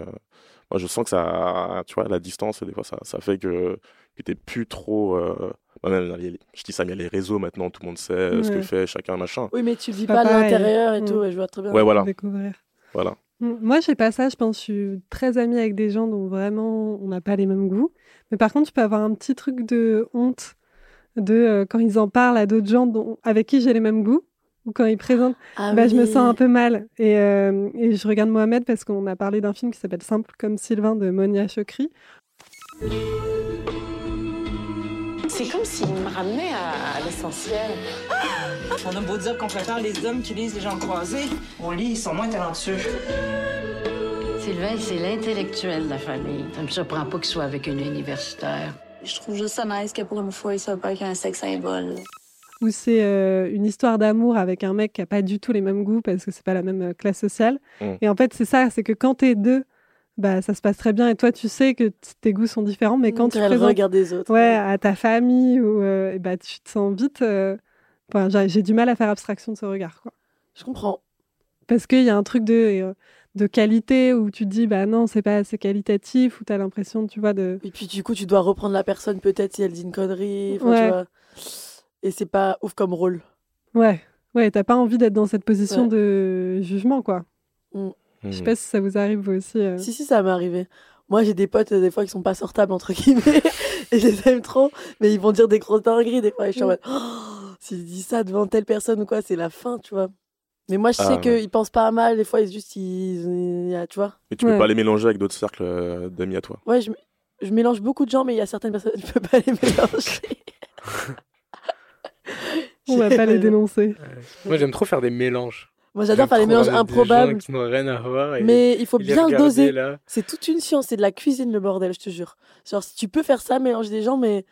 moi je sens que ça, tu vois, la distance, des fois ça, ça fait que, que t'es plus trop. euh, bah, même, les- je dis ça, mais il y a les réseaux maintenant, tout le monde sait euh, ce que fait chacun, machin. Oui, mais tu le vis pas pas l'intérieur et Mm. tout, ouais, je vois très bien. Ouais, voilà, Découvrir. voilà. Mm, Moi, je sais pas ça. Je pense que je suis très amie avec des gens dont vraiment on n'a pas les mêmes goûts. Mais par contre, je peux avoir un petit truc de honte de euh, quand ils en parlent à d'autres gens dont- avec qui j'ai les mêmes goûts ou quand ils présentent. Ah bah, Je me sens un peu mal. Et, euh, et je regarde Mohamed parce qu'on a parlé d'un film qui s'appelle Simple comme Sylvain de Monia Chokri. C'est comme s'il me ramenait à, à l'essentiel. On a beau dire qu'on préfère les hommes qui lisent les gens croisés. On lit, ils sont moins talentueux. Sylvain, c'est l'intellectuel de la famille. Ça me surprend pas qu'il soit avec une universitaire. Je trouve juste ça nice que pour une fois, il soit pas qu'un sex symbole. où c'est euh, une histoire d'amour avec un mec qui a pas du tout les mêmes goûts parce que c'est pas la même euh, classe sociale. Mm. Et en fait, c'est ça, c'est que quand t'es deux, bah ça se passe très bien et toi tu sais que tes goûts sont différents, mais quand tu présentes des autres. ouais, à ta famille ou euh, bah tu te sens vite. euh, j'ai du mal à faire abstraction de ce regard, quoi. Je comprends. Parce qu'il y a un truc de euh, de qualité où tu te dis bah non c'est pas assez qualitatif où t'as l'impression tu vois de Et puis du coup, tu dois reprendre la personne peut-être si elle dit une connerie. enfin, tu Ouais. vois. Et c'est pas ouf comme rôle. ouais ouais t'as pas envie d'être dans cette position Ouais. de jugement quoi. Je sais Mhm. pas si ça vous arrive vous aussi. euh. Si, si, ça m'est arrivé. Moi, j'ai des potes, euh, des fois, qui sont pas sortables, entre guillemets, et je les aime trop, mais ils vont dire des grosses dingueries, des fois, et je suis en Mm. mode, oh, s'ils disent ça devant telle personne ou quoi, c'est la fin, tu vois. Mais moi, je Ah, sais ouais. qu'ils pensent pas à mal, des fois, ils juste, ils, ils- tu vois. Mais tu peux Ouais. pas les mélanger avec d'autres cercles euh, d'amis à toi. Ouais, je, je mélange beaucoup de gens, mais il y a certaines personnes, je peux pas les mélanger. On va pas les dénoncer. Moi, j'aime trop faire des mélanges. Moi, j'adore faire les mélanges improbables, qui n'ont rien à voir. et- mais il faut bien le doser. là. C'est toute une science, c'est de la cuisine le bordel, je te jure. Genre, si tu peux faire ça, mélanger des gens, mais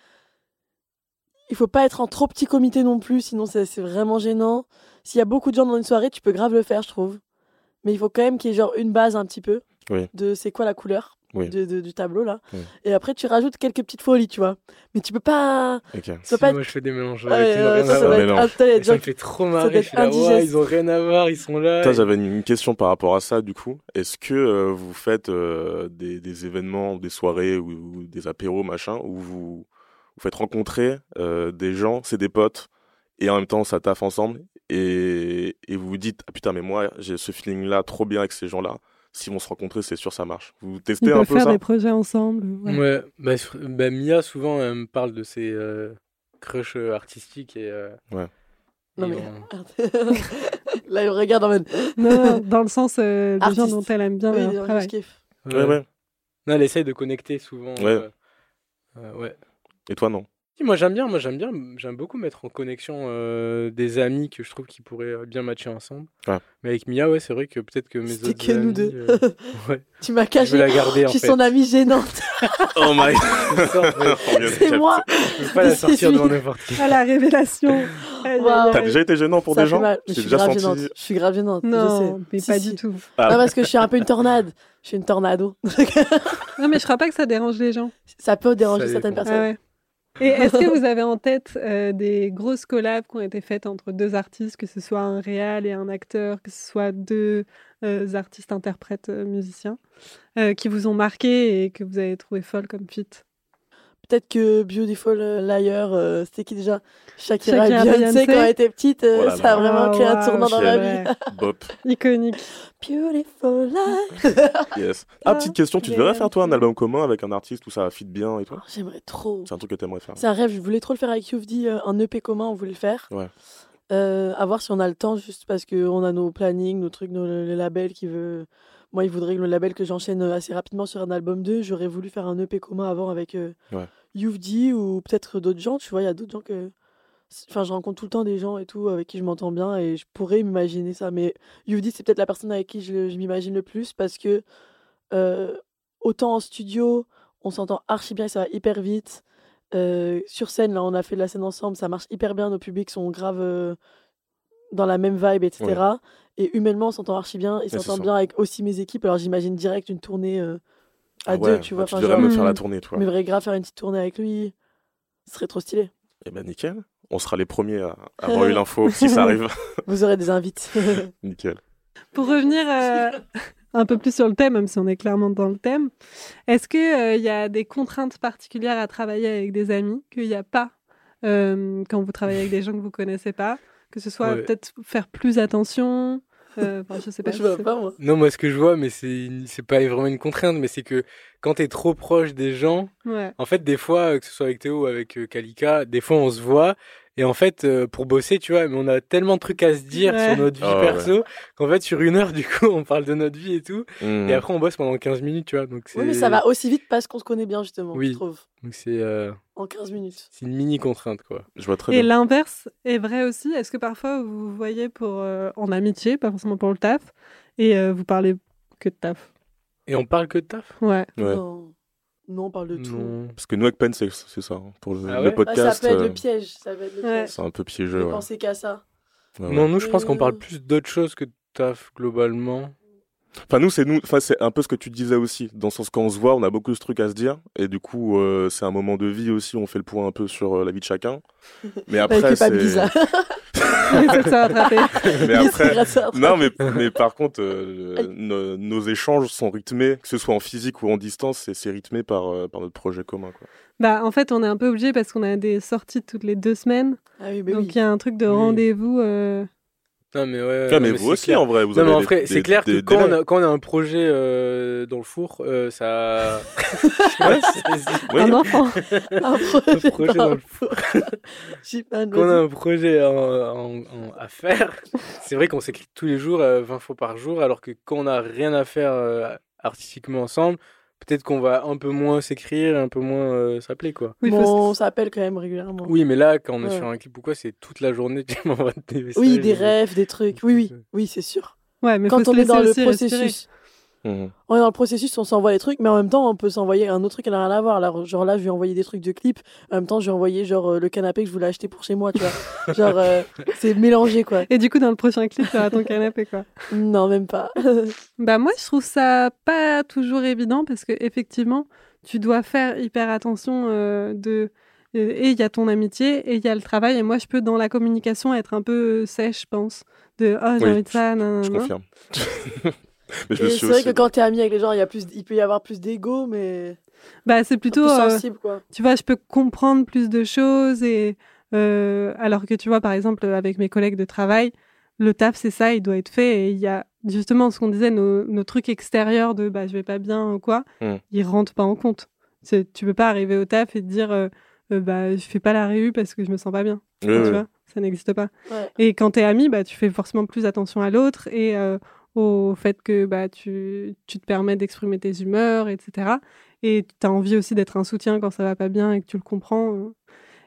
il faut pas être en trop petit comité non plus, sinon c'est c'est vraiment gênant. S'il y a beaucoup de gens dans une soirée, tu peux grave le faire, je trouve. Mais il faut quand même qu'il y ait genre une base un petit peu Oui. de c'est quoi la couleur Oui. de, de- du tableau là. Oui. Et après, tu rajoutes quelques petites folies, tu vois. Mais tu peux pas. Moi, je fais des mélanges Ouais, avec euh, ça, ça doit être- ah, putain, Et ça gens me fait trop marrer. Je être suis là, ouais, indigeste. ils ont rien à voir, ils sont là. Et- j'avais une question par rapport à ça, du coup. Est-ce que euh, vous faites euh, des, des événements, des soirées ou, ou des apéros, machin, où vous, vous faites rencontrer euh, des gens, c'est des potes, et en même temps, ça taffe ensemble, et, et vous vous dites, ah putain, mais moi, j'ai ce feeling-là trop bien avec ces gens-là. S'ils vont se rencontrer, c'est sûr, ça marche. Vous testez un peuvent peu faire ça des projets ensemble. ouais. Ouais, bah, bah, Mia, souvent, elle me parle de ses euh, crushs euh, artistiques et. euh, Non, et mais. on- là, il me regarde en mode. Non, dans le sens euh, des gens dont elle aime bien Oui, leur travail. kiffe. Ouais, ouais. Non, elle essaye de connecter souvent. Ouais. euh, euh, ouais. Et toi, non? Si, moi j'aime bien, moi j'aime bien, j'aime beaucoup mettre en connexion euh, des amis que je trouve qui pourraient euh, bien matcher ensemble. Ouais. Mais avec Mia, ouais, c'est vrai que peut-être que mes autres que nous deux. euh, ouais. Tu m'as Je caché. veux la garder Je en suis fait. son amie gênante. Oh my C'est moi. Je peux pas la sortir devant n'importe qui. Ah, la révélation. Waouh. T'as déjà été gênant pour Ça des gens Je suis déjà grave senti. gênante. Je suis grave gênante. je Non, sais. mais Si, pas si. du tout. Ah, Non, parce que je suis un peu une tornade. Je suis une tornado. Non, mais je crois pas que ça dérange les gens. Ça peut déranger Ça certaines personnes. Et est-ce que vous avez en tête euh, des grosses collabs qui ont été faites entre deux artistes, que ce soit un réal et un acteur, que ce soit deux euh, artistes, interprètes, euh, musiciens, qui vous ont marqué et que vous avez trouvé folle comme feat Peut-être que Beautiful Liar, euh, c'était qui déjà Shakira, Shakira, et Beyoncé, Beyoncé. quand elle était petite, euh, Oh ça a vraiment Ah, créé un waouh, tournant dans ma vie. Bop, Iconique. Beautiful Liar. yes. Ah, petite question, tu devrais faire toi un album commun avec un artiste où ça fit bien et tout Oh, J'aimerais trop. C'est un truc que t'aimerais faire. C'est un rêve, je voulais trop le faire avec Youvdi, euh, un EP commun, on voulait le faire. Ouais. Euh, à voir si on a le temps, juste parce qu'on a nos plannings, nos trucs, nos, le label qui veut. Moi, il voudrait que le label que j'enchaîne euh, assez rapidement sur un album 2. J'aurais voulu faire un EP commun avant avec euh, Ouais. Youvdi ou peut-être d'autres gens. Tu vois, il y a d'autres gens que. Enfin, je rencontre tout le temps des gens et tout avec qui je m'entends bien et je pourrais m'imaginer ça. Mais Youvdi, c'est peut-être la personne avec qui je, je m'imagine le plus parce que euh, autant en studio, on s'entend archi bien et ça va hyper vite. Euh, sur scène, là, on a fait de la scène ensemble, ça marche hyper bien. Nos publics sont grave euh, dans la même vibe, etc. Et humainement, on s'entend archi bien. Il c'est s'entend ça. bien avec aussi mes équipes. Alors j'imagine direct une tournée à Ah deux, tu vois. Tu Enfin, devrais genre, me faire la Hmm. tournée, toi. mais vrai grave faire une petite tournée avec lui. Ce serait trop stylé. Eh ben nickel. On sera les premiers à avoir eu l'info si ça arrive. Vous aurez des invites. nickel. Pour revenir euh, un peu plus sur le thème, même si on est clairement dans le thème, est-ce qu'il y a des contraintes particulières à travailler avec des amis qu'il n'y a pas euh, quand vous travaillez avec des gens que vous connaissez pas? Que ce soit Ouais. peut-être faire plus attention euh, enfin, Je sais pas. je vois pas, moi. Non, moi ce que je vois, mais c'est c'est pas vraiment une contrainte, mais c'est que quand t'es trop proche des gens, Ouais. En fait, des fois, euh, que ce soit avec Théo ou avec euh, Kalika, des fois on se voit et en fait, euh, pour bosser, tu vois, mais on a tellement de trucs à se dire Ouais. sur notre vie Ah ouais. perso qu'en fait, sur une heure, du coup, on parle de notre vie et tout. Hmm. Et après, on bosse pendant 15 minutes, tu vois. Donc Oui, mais ça va aussi vite parce qu'on se connaît bien, justement, Oui. je trouve. donc c'est euh, En 15 minutes. c'est une mini contrainte, quoi. Je vois très Et bien. l'inverse est vrai aussi. Est-ce que parfois vous vous voyez pour euh, en amitié, pas forcément pour le taf, et euh, vous parlez que de taf? Et on parle que de taf? Ouais. Ouais. Non, on parle de tout. Non. Parce que nous, avec Pen, c'est ça. hein. Pour le, Ah le ouais Ah, podcast, ça peut être euh, le piège. Être le Ouais. piège. c'est un peu Je piégeux. Ouais. pensais qu'à ça. Ouais, ouais. Non, nous, je pense qu'on Euh. parle plus d'autres choses que de taf, globalement. Enfin, nous, c'est nous. Enfin, c'est un peu ce que tu disais aussi. Dans le sens quand on se voit, on a beaucoup de trucs à se dire. Et du coup, euh, c'est un moment de vie aussi. On fait le point un peu sur euh, la vie de chacun. Mais Bah, après, c'est. mais après. Non, mais, mais par contre, euh, nos, nos échanges sont rythmés, que ce soit en physique ou en distance, c'est- c'est rythmé par, euh, par notre projet commun. Quoi. Bah, en fait, on est un peu obligé parce qu'on a des sorties toutes les deux semaines. Ah oui, mais donc, oui. il y a un truc de Oui. rendez-vous. Euh, Non, mais ouais. Non, mais mais vous aussi, clair. en vrai, vous Non, mais avez vrai, des- c'est clair des que quand on, a, quand on a un projet euh, dans le four, euh, ça. Ouais, c'est- Oui. Un enfant. Un projet, projet dans le four. Quand on a un projet en- en- en- à faire, c'est vrai qu'on s'écrit tous les jours, euh, 20 fois par jour, alors que quand on n'a rien à faire euh, artistiquement ensemble, peut-être qu'on va un peu moins s'écrire, un peu moins euh, s'appeler, quoi. Oui, Bon, on s'appelle quand même régulièrement. Oui, mais là, quand on est Ouais. sur un clip ou quoi, c'est toute la journée, tu m'envoies des messages. Oui, des et- rêves, des trucs. Oui, oui, oui, c'est sûr. Ouais, mais faut Quand se on est dans le respirer. Mhm. on est dans le processus, on s'envoie des trucs, mais en même temps, on peut s'envoyer un autre truc qui n'a rien à voir. Alors, genre là, je lui ai envoyé des trucs de clips. En même temps, je lui ai envoyé genre euh, le canapé que je voulais acheter pour chez moi, tu vois. genre, euh, c'est mélangé, quoi. Et du coup, dans le prochain clip, tu auras ton canapé, quoi. Non, même pas. Bah moi, je trouve ça pas toujours évident parce que effectivement, tu dois faire hyper attention euh, de et il y a ton amitié et il y a le travail et moi je peux dans la communication être un peu sèche, je pense, de oh j'ai Oui, envie de ça, nanana. Je confirme. Mais je me suis c'est vrai aussi- que quand t'es ami avec les gens, il y a plus, il peut y avoir plus d'ego, mais Bah c'est plutôt plus euh, sensible, quoi. tu vois, je peux comprendre plus de choses et euh, alors que tu vois par exemple avec mes collègues de travail, le taf c'est ça, il doit être fait et il y a justement ce qu'on disait nos, nos trucs extérieurs de bah je vais pas bien ou quoi, Mm. ils rentrent pas en compte. C'est- Tu peux pas arriver au taf et te dire euh, euh, bah je fais pas la réu parce que je me sens pas bien. Oui, tu oui. vois, ça n'existe pas. Ouais. Et quand t'es ami, bah tu fais forcément plus attention à l'autre et euh, au fait que bah tu, tu te permets d'exprimer tes humeurs, etc. Et tu as envie aussi d'être un soutien quand ça va pas bien et que tu le comprends. euh.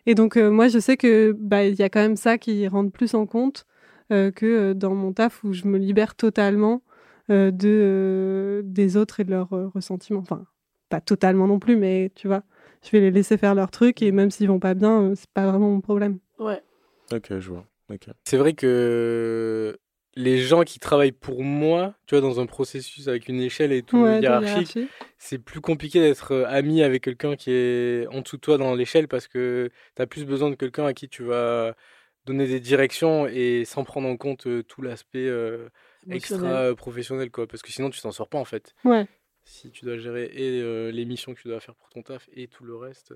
Et donc, euh, moi, je sais que bah, il y a quand même ça qui rentre plus en compte euh, que euh, dans mon taf où je me libère totalement euh, de, euh, des autres et de leurs euh, ressentiments. Enfin, pas totalement non plus, mais tu vois, je vais les laisser faire leur truc et même s'ils vont pas bien, euh, c'est pas vraiment mon problème. Ouais. Ok, je vois. Ok. C'est vrai que les gens qui travaillent pour moi, tu vois, dans un processus avec une échelle et tout Ouais, hiérarchique, hiérarchie. c'est plus compliqué d'être euh, ami avec quelqu'un qui est en dessous de toi dans l'échelle parce que tu as plus besoin de quelqu'un à qui tu vas donner des directions et sans prendre en compte euh, tout l'aspect euh, extra professionnel, quoi. Parce que sinon, tu t'en sors pas, en fait. Ouais. Si tu dois gérer et euh, les missions que tu dois faire pour ton taf et tout le reste,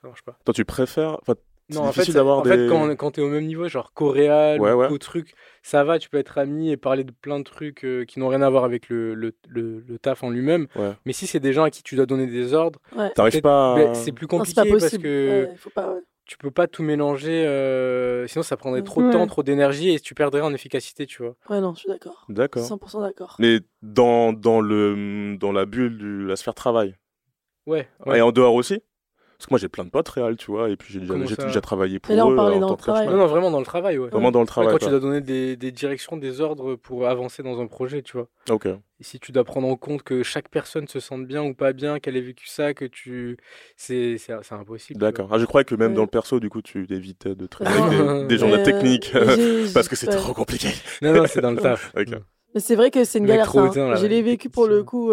ça marche pas. Toi, tu préfères. Enfin, Non, en fait, en des. fait, quand, quand tu es au même niveau, genre coréal Ouais, ou ouais. truc, ça va, tu peux être ami et parler de plein de trucs euh, qui n'ont rien à voir avec le, le, le, le taf en lui-même. Ouais. Mais si c'est des gens à qui tu dois donner des ordres, Ouais. T'arrives pas à- ben, c'est plus Non, c'est pas compliqué parce que Ouais, faut pas, ouais. tu peux pas tout mélanger, euh, sinon ça prendrait trop de temps, trop d'énergie et tu perdrais en efficacité, tu vois. Ouais, non, je suis d'accord. D'accord. 100% d'accord. Mais dans, dans, le, dans la bulle de la sphère travail. Ouais, Et en dehors aussi Parce que moi, j'ai plein de potes réels, tu vois, et puis j'ai déjà, j'ai travaillé pour Mais là, on eux. parlait en dans tant le que travail. Non, non, vraiment dans le travail, ouais. Vraiment dans le Ouais, travail. quand tu dois donner des, des directions, des ordres pour avancer dans un projet, tu vois. Ok. Et si tu dois prendre en compte que chaque personne se sente bien ou pas bien, qu'elle ait vécu ça, que tu. C'est c'est- c'est impossible. D'accord. Ah, je croyais que même Ouais. dans le perso, du coup, tu évitais de travailler avec des, des gens de la Mais, technique. euh, j'ai- parce que c'est ouais. trop compliqué. Non, non, c'est dans le taf. Ok. Mais c'est vrai que c'est une galère, hein. ouais, vécu pour le coup.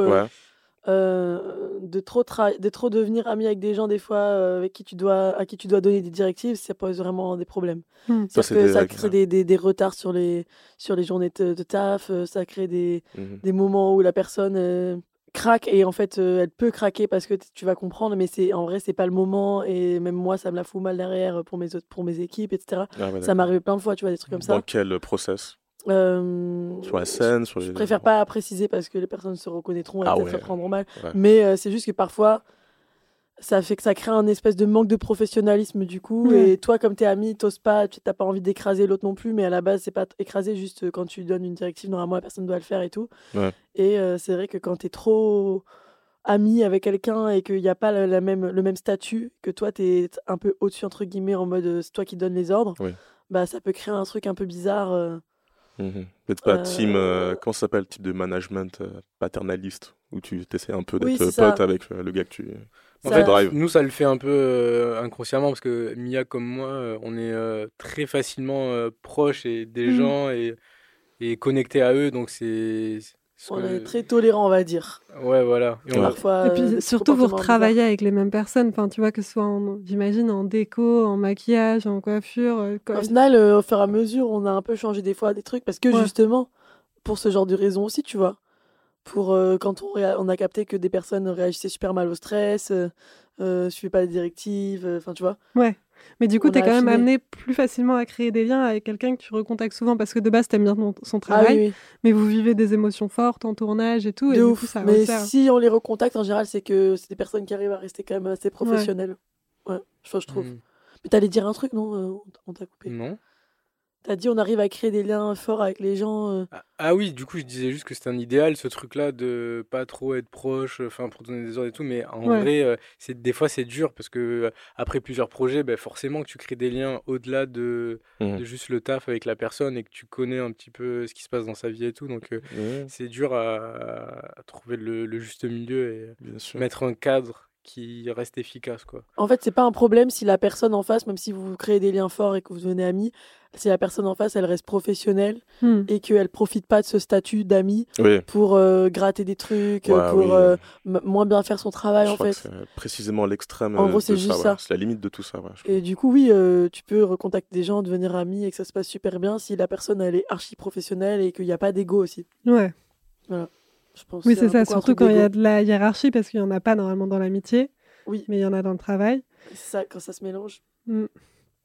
Euh, de trop tra- de trop devenir ami avec des gens des fois euh, avec qui tu dois à qui tu dois donner des directives ça pose vraiment des problèmes. Hmm. Ça, que ça crée des, des, des retards sur les sur les journées de, de taf euh, ça crée des, Mhm. des moments où la personne craque et en fait elle peut craquer parce que tu vas comprendre mais c'est en vrai c'est pas le moment et même moi ça me la fout mal derrière pour mes autres pour mes équipes etc Ah, ça arrivé plein de fois tu vois des trucs comme Dans ça quel process? Euh, Sur la scène sur les... je préfère pas préciser parce que les personnes se reconnaîtront et Ah peut-être ouais. le prendront mal. Ouais. Mais euh, c'est juste que parfois, ça fait que ça crée un espèce de manque de professionnalisme du coup. Et toi, comme t'es ami, t'oses pas, tu t'as pas envie d'écraser l'autre non plus. Mais à la base, c'est pas écraser, juste euh, quand tu donnes une directive, normalement, la personne doit le faire et tout. Ouais. Et euh, c'est vrai que quand t'es trop ami avec quelqu'un et qu'il n'y a pas la, la même, le même statut, que toi, t'es un peu au-dessus, entre guillemets, en mode c'est toi qui donnes les ordres, Oui. bah ça peut créer un truc un peu bizarre. Mhm. Peut-être pas Euh, team. euh, comment ça s'appelle Type de management euh, paternaliste où tu essaies un peu Oui, d'être ça. pote avec euh, le gars que tu. En Ça- fait, drive. nous, ça le fait un peu euh, inconsciemment parce que Mia, comme moi, euh, on est euh, très facilement euh, proche et des Mhm. gens et, et connecté à eux. Donc, c'est. On que- est très tolérant, on va dire. Ouais, voilà. Et on Ouais. a- Parfois, Et euh, puis des surtout, vous retravaillez avec les mêmes personnes. Enfin, tu vois, que ce soit, en, j'imagine, en déco, en maquillage, en coiffure. euh, quoi. Au final, euh, au fur et à mesure, on a un peu changé des fois des trucs parce que Ouais. justement, pour ce genre de raisons aussi, tu vois. Pour euh, quand on, a capté que des personnes réagissaient super mal au stress, euh, euh, suivaient pas les directives, euh, enfin, tu vois. Ouais. Mais du coup, tu es a quand même amené plus facilement à créer des liens avec quelqu'un que tu recontactes souvent parce que de base, t'aimes bien ton- son Ah travail, oui, oui. mais vous vivez des émotions fortes en tournage et tout. et de du ouf. coup, ça Mais resserre. si on les recontacte, en général, c'est que c'est des personnes qui arrivent à rester quand même assez professionnelles. Ouais, je, je trouve. Mm. Mais t'allais dire un truc, non On t'a coupé. Non. T'as dit on arrive à créer des liens forts avec les gens. euh. Ah, ah oui, du coup, je disais juste que c'était un idéal, ce truc-là, de pas trop être proche, enfin, pour donner des ordres et tout. Mais en Ouais. vrai, euh, c'est, des fois, c'est dur parce que euh, après plusieurs projets, ben, forcément que tu crées des liens au-delà de, Mhm. de juste le taf avec la personne et que tu connais un petit peu ce qui se passe dans sa vie et tout. Donc, euh, c'est dur à, à trouver le, le juste milieu et bien sûr. mettre un cadre qui reste efficace, quoi. En fait, c'est pas un problème si la personne en face, même si vous créez des liens forts et que vous devenez amis, si la personne en face, elle reste professionnelle Hmm. et qu'elle profite pas de ce statut d'ami Oui. pour euh, gratter des trucs, Ouais, pour oui. euh, m- moins bien faire son travail Je en crois que fait. c'est précisément l'extrême. En euh, gros, de c'est juste ouais. ça. C'est la limite de tout ça. ouais, Et du coup, oui, euh, tu peux recontacter des gens, devenir ami et que ça se passe super bien si la personne elle est archi professionnelle et qu'il n'y a pas d'ego aussi. Ouais. Je pense Oui, c'est ça, surtout quand il y a de la hiérarchie, parce qu'il n'y en a pas normalement dans l'amitié, Oui, mais il y en a dans le travail. c'est ça, quand ça se mélange.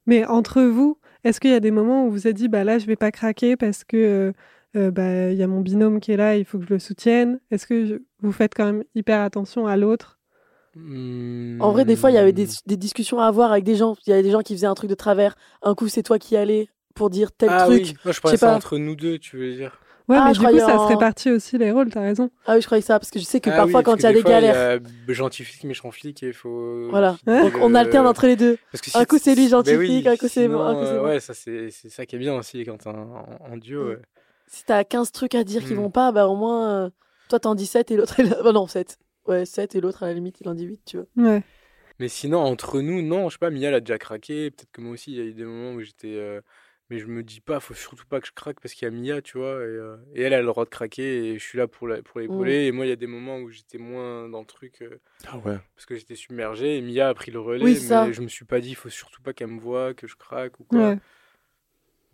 Mais entre vous, est-ce qu'il y a des moments où vous vous êtes dit, bah là, je vais pas craquer parce que euh, euh, bah, il y a mon binôme qui est là, il faut que je le soutienne? Est-ce que je- vous faites quand même hyper attention à l'autre? En vrai, des fois, il y avait des, des discussions à avoir avec des gens. Il y avait des gens qui faisaient un truc de travers. Un coup, c'est toi qui allais pour dire tel Ah truc. oui, moi je sais pas. entre nous deux, tu veux dire. Ouais, Ah, mais je du coup, ça en- se répartit aussi les rôles, t'as raison. Ah oui, je croyais ça, parce que je sais que Ah parfois, oui, quand il y a des fois, galères, Il y a gentil flic, méchant flic, et il faut. voilà. Donc on le- alterne entre les deux. Parce que Un coup, c'est lui ben gentil oui, flic, un coup, c'est moi, un coup, c'est euh, moi. Ouais, ça c'est c'est ça qui est bien aussi quand t'es en, en duo. Mm. ouais. Si t'as 15 trucs à dire qui Mm. vont pas, bah au moins, euh, toi t'en dis 7 et l'autre, il... bah non, 7. Ouais, 7 et l'autre, à la limite, il en dit 8, tu vois. Ouais. Mais sinon, entre nous, non, je sais pas, Mia, elle a déjà craqué. Peut-être que moi aussi, il y a eu des moments où j'étais. euh, Mais je me dis pas, faut surtout pas que je craque parce qu'il y a Mia, tu vois. Et, euh, et elle, a le droit de craquer et je suis là pour la- pour l'épauler. Et moi, il y a des moments où j'étais moins dans le truc euh, Ah ouais. parce que j'étais submergé. Et Mia a pris le relais. Oui, mais je me suis pas dit, faut surtout pas qu'elle me voie, que je craque ou quoi. Ouais.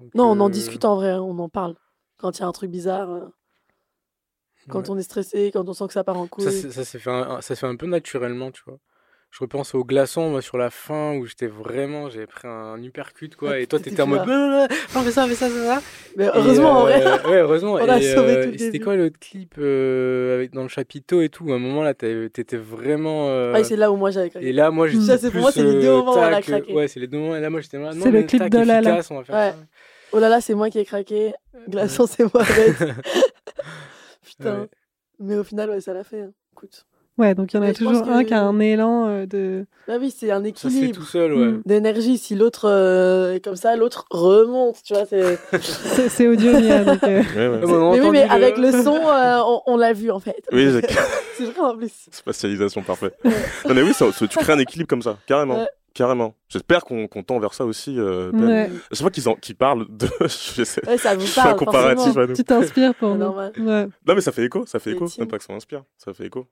Donc, Non, on en euh, discute en vrai, hein, on en parle. Quand il y a un truc bizarre, euh, quand ouais. on est stressé, quand on sent que ça part en couille. Ça, ça s'est fait, un- ça se fait un peu naturellement, tu vois. Je repense au glaçon, moi, sur la fin, où j'étais vraiment, j'avais pris un uppercut, quoi, Ah, et toi, t'étais en mode, là. non, non, non, fais ça, fais ça, fais ça. Mais Et, heureusement, en vrai. euh, Ouais, heureusement. On a et, sauvé euh, tout le et C'était quoi l'autre clip euh, avec, dans le chapiteau et tout À un moment, là, t'étais vraiment. euh, Ah, c'est là où moi j'avais et craqué. là, moi, j'étais Ça, c'est pour plus, moi, c'est les deux euh, moments où on a tac, craqué. Ouais, c'est les deux moments. Et là, moi, j'étais là, non, C'est le clip de Lala. efficace, on va faire Ouais. ça. Oh là là, c'est moi qui ai craqué. Glaçon, c'est moi. Putain. Mais au final, ouais, ça l'a fait. hein. Écoute. Ouais, donc il y en a toujours un que- qui a un élan euh, de. Bah oui, c'est un Ça équilibre tout seul, ouais. Mm. d'énergie. Si l'autre euh, est comme ça, l'autre remonte, tu vois. C'est... C'est c'est audio, Mia, donc. euh, Ouais, ouais. Ah, bon, on a mais oui, mais le- avec le son, euh, on, on l'a vu en fait. Oui, c'est- c'est vrai en plus. spatialisation parfaite. non mais oui, ça- ça- tu crées un équilibre comme ça, carrément. Ouais. Carrément. J'espère qu'on qu'on tend vers ça aussi. Euh, Ben. ouais. Je sais pas qu'ils en- qu'ils parlent de. je sais. Ouais, ça vous Je fais un parle. comparatif forcément. à nous. Tu t'inspires pour nous. Ouais. Non mais ça fait écho, ça fait écho. Même pas que ça m'inspire, ça fait écho.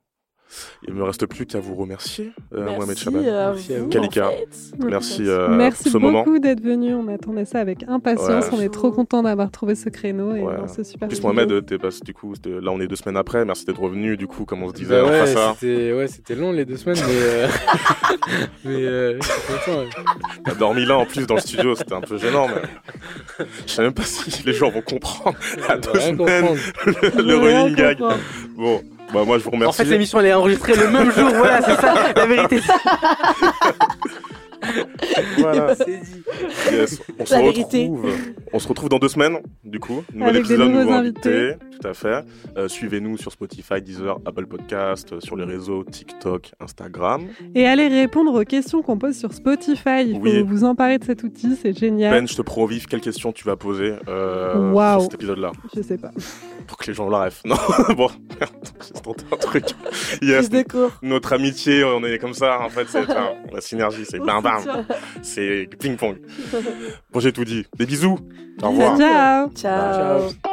Il me reste plus qu'à vous remercier, euh, Mohamed Chaban. à Merci à vous. Kalika. en fait. Merci, euh, Merci pour ce moment. beaucoup d'être venu. On attendait ça avec impatience. Ouais. on est trop content d'avoir trouvé ce créneau et Ouais. dans ce super En plus. Mohamed, t'es pas- du coup, là on est deux semaines après. Merci d'être revenu. Du coup, comme on se disait, Bah on ouais, ça. c'était ouais, c'était long les deux semaines, mais euh... mais euh, j'étais content. ouais. T'as dormi là en plus dans le studio, c'était un peu gênant. Mais... Je sais même pas si les gens vont comprendre à deux semaines comprendre. le running gag. Bon, bah moi je vous remercie. En fait, l'émission elle est enregistrée le même jour. Voilà, c'est ça. La vérité. Voilà. C'est dit. Yes. On se retrouve. On se retrouve dans deux semaines, du coup. Nouvel Avec épisode, nouveau invités. Tout à fait. Euh, Suivez-nous sur Spotify, Deezer, Apple Podcast, euh, sur les réseaux TikTok, Instagram. Et allez répondre aux questions qu'on pose sur Spotify. Il faut Oui. vous emparer de cet outil, c'est génial. Ben, je te prends au vif, quelle question tu vas poser euh, sur cet épisode-là? Je sais pas. Pour que les gens la rêvent. Non, bon, merde, j'ai tenté un truc. Yes, notre amitié, on est comme ça, en fait, c'est la synergie, c'est bam bam. c'est ping-pong. Bon, j'ai tout dit. Des bisous. Au revoir. Ciao. Ciao. Ciao.